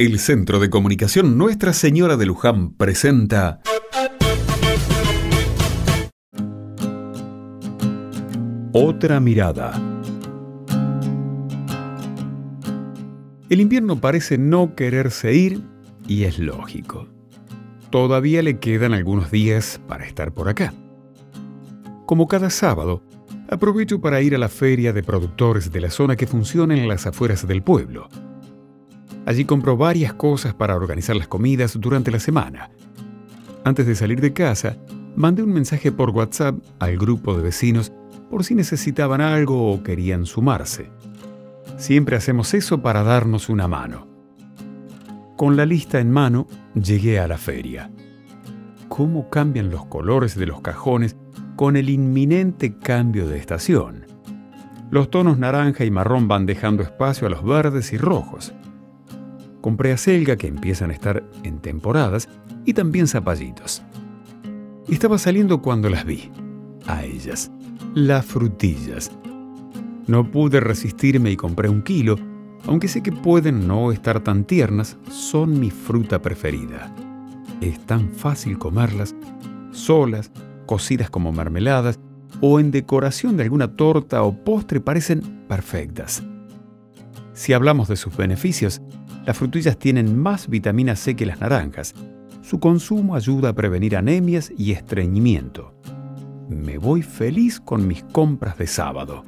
El Centro de Comunicación Nuestra Señora de Luján presenta Otra mirada. El invierno parece no quererse ir y es lógico. Todavía le quedan algunos días para estar por acá. Como cada sábado, aprovecho para ir a la feria de productores de la zona que funciona en las afueras del pueblo Allí compro varias cosas para organizar las comidas durante la semana. Antes de salir de casa, mandé un mensaje por WhatsApp al grupo de vecinos por si necesitaban algo o querían sumarse. Siempre hacemos eso para darnos una mano. Con la lista en mano, llegué a la feria. ¿Cómo cambian los colores de los cajones con el inminente cambio de estación? Los tonos naranja y marrón van dejando espacio a los verdes y rojos. Compré acelga que empiezan a estar en temporadas y también zapallitos. Estaba saliendo cuando las vi. A ellas. Las frutillas. No pude resistirme y compré un kilo, aunque sé que pueden no estar tan tiernas, son mi fruta preferida. Es tan fácil comerlas, solas, cocidas como mermeladas o en decoración de alguna torta o postre parecen perfectas. Si hablamos de sus beneficios, las frutillas tienen más vitamina C que las naranjas. Su consumo ayuda a prevenir anemias y estreñimiento. Me voy feliz con mis compras de sábado.